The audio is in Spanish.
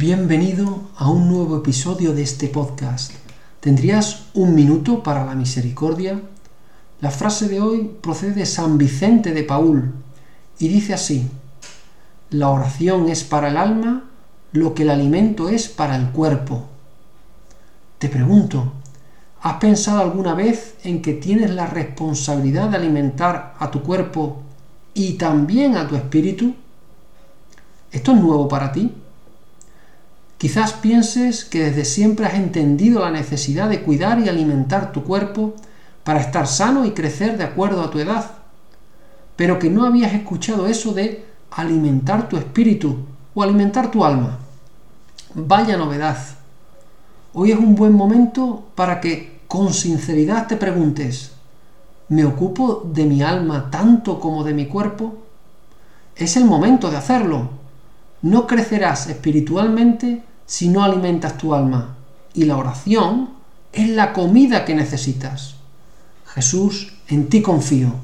Bienvenido a un nuevo episodio de este podcast. ¿Tendrías un minuto para la misericordia? La frase de hoy procede de San Vicente de Paul y dice así, la oración es para el alma lo que el alimento es para el cuerpo. Te pregunto, ¿has pensado alguna vez en que tienes la responsabilidad de alimentar a tu cuerpo y también a tu espíritu? ¿Esto es nuevo para ti? Quizás pienses que desde siempre has entendido la necesidad de cuidar y alimentar tu cuerpo para estar sano y crecer de acuerdo a tu edad, pero que no habías escuchado eso de alimentar tu espíritu o alimentar tu alma. Vaya novedad. Hoy es un buen momento para que con sinceridad te preguntes, ¿me ocupo de mi alma tanto como de mi cuerpo? Es el momento de hacerlo. No crecerás espiritualmente si no alimentas tu alma. Y la oración es la comida que necesitas. Jesús, en ti confío.